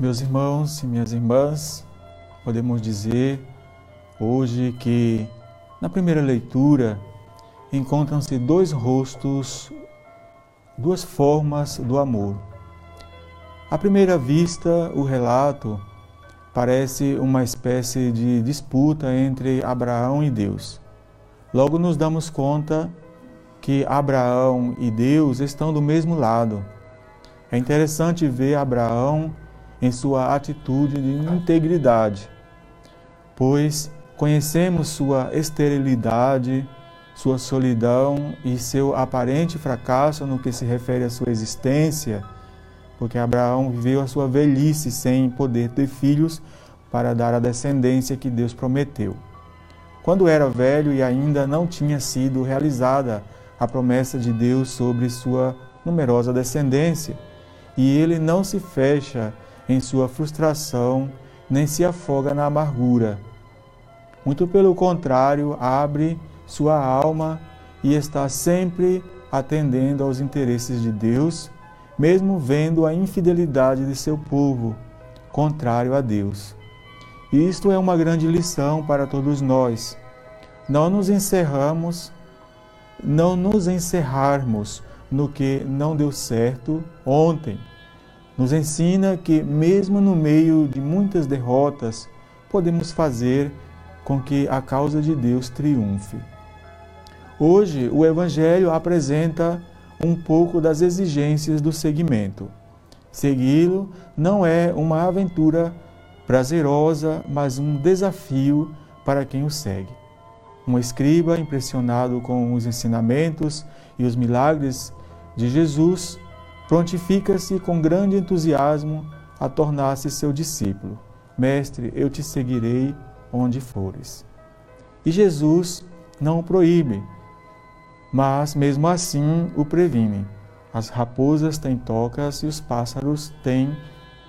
Meus irmãos e minhas irmãs, podemos dizer hoje que na primeira leitura encontram-se dois rostos, duas formas do amor. À primeira vista, o relato parece uma espécie de disputa entre Abraão e Deus. Logo nos damos conta que Abraão e Deus estão do mesmo lado. É interessante ver Abraão em sua atitude de integridade, pois conhecemos sua esterilidade, sua solidão e seu aparente fracasso no que se refere à sua existência, porque Abraão viveu a sua velhice sem poder ter filhos para dar a descendência que Deus prometeu. Quando era velho e ainda não tinha sido realizada a promessa de Deus sobre sua numerosa descendência, e ele não se fecha em sua frustração, nem se afoga na amargura. Muito pelo contrário, abre sua alma e está sempre atendendo aos interesses de Deus, mesmo vendo a infidelidade de seu povo, contrário a Deus. Isto é uma grande lição para todos nós. Não nos encerramos, não nos encerrarmos no que não deu certo ontem, nos ensina que, mesmo no meio de muitas derrotas, podemos fazer com que a causa de Deus triunfe. Hoje, o Evangelho apresenta um pouco das exigências do seguimento. Segui-lo não é uma aventura prazerosa, mas um desafio para quem o segue. Um escriba impressionado com os ensinamentos e os milagres de Jesus prontifica-se com grande entusiasmo a tornar-se seu discípulo. Mestre, eu te seguirei onde fores. E Jesus não o proíbe, mas mesmo assim o previne. As raposas têm tocas e os pássaros têm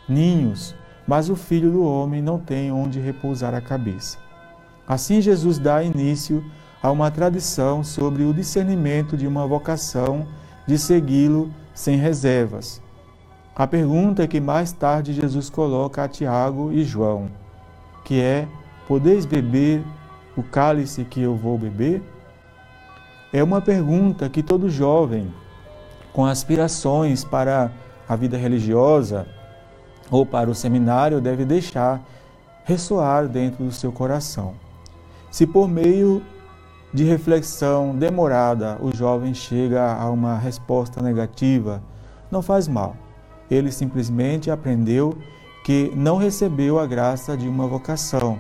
ninhos, mas o filho do homem não tem onde repousar a cabeça. Assim, Jesus dá início a uma tradição sobre o discernimento de uma vocação de segui-lo sem reservas. A pergunta que mais tarde Jesus coloca a Tiago e João, que é: Podeis beber o cálice que eu vou beber? É uma pergunta que todo jovem com aspirações para a vida religiosa ou para o seminário deve deixar ressoar dentro do seu coração. Se por meio de reflexão demorada, o jovem chega a uma resposta negativa, não faz mal. Ele simplesmente aprendeu que não recebeu a graça de uma vocação.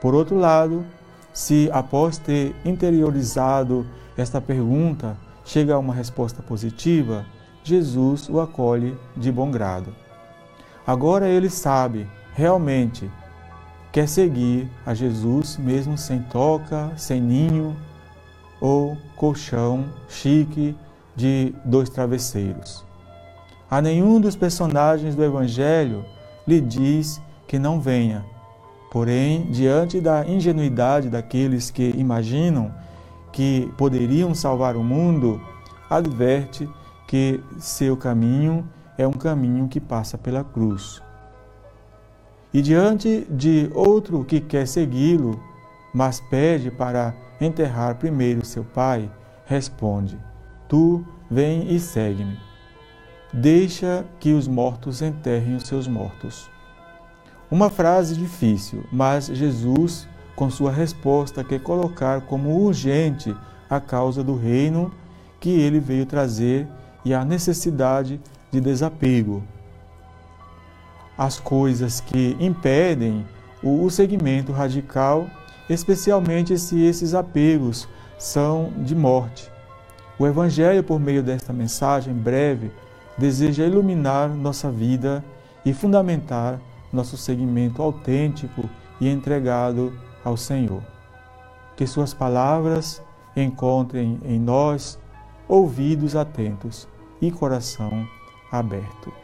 Por outro lado, se após ter interiorizado esta pergunta, chega a uma resposta positiva, Jesus o acolhe de bom grado. Agora ele sabe realmente quer seguir a Jesus mesmo sem toca, sem ninho ou colchão chique de dois travesseiros. A nenhum dos personagens do Evangelho lhe diz que não venha. Porém, diante da ingenuidade daqueles que imaginam que poderiam salvar o mundo, adverte que seu caminho é um caminho que passa pela cruz. E diante de outro que quer segui-lo, mas pede para enterrar primeiro seu pai, responde: Tu vem e segue-me. Deixa que os mortos enterrem os seus mortos. Uma frase difícil, mas Jesus, com sua resposta, quer colocar como urgente a causa do reino que ele veio trazer e a necessidade de desapego, as coisas que impedem o segmento radical, especialmente se esses apegos são de morte. O Evangelho, por meio desta mensagem breve, deseja iluminar nossa vida e fundamentar nosso seguimento autêntico e entregado ao Senhor. Que Suas palavras encontrem em nós ouvidos atentos e coração aberto.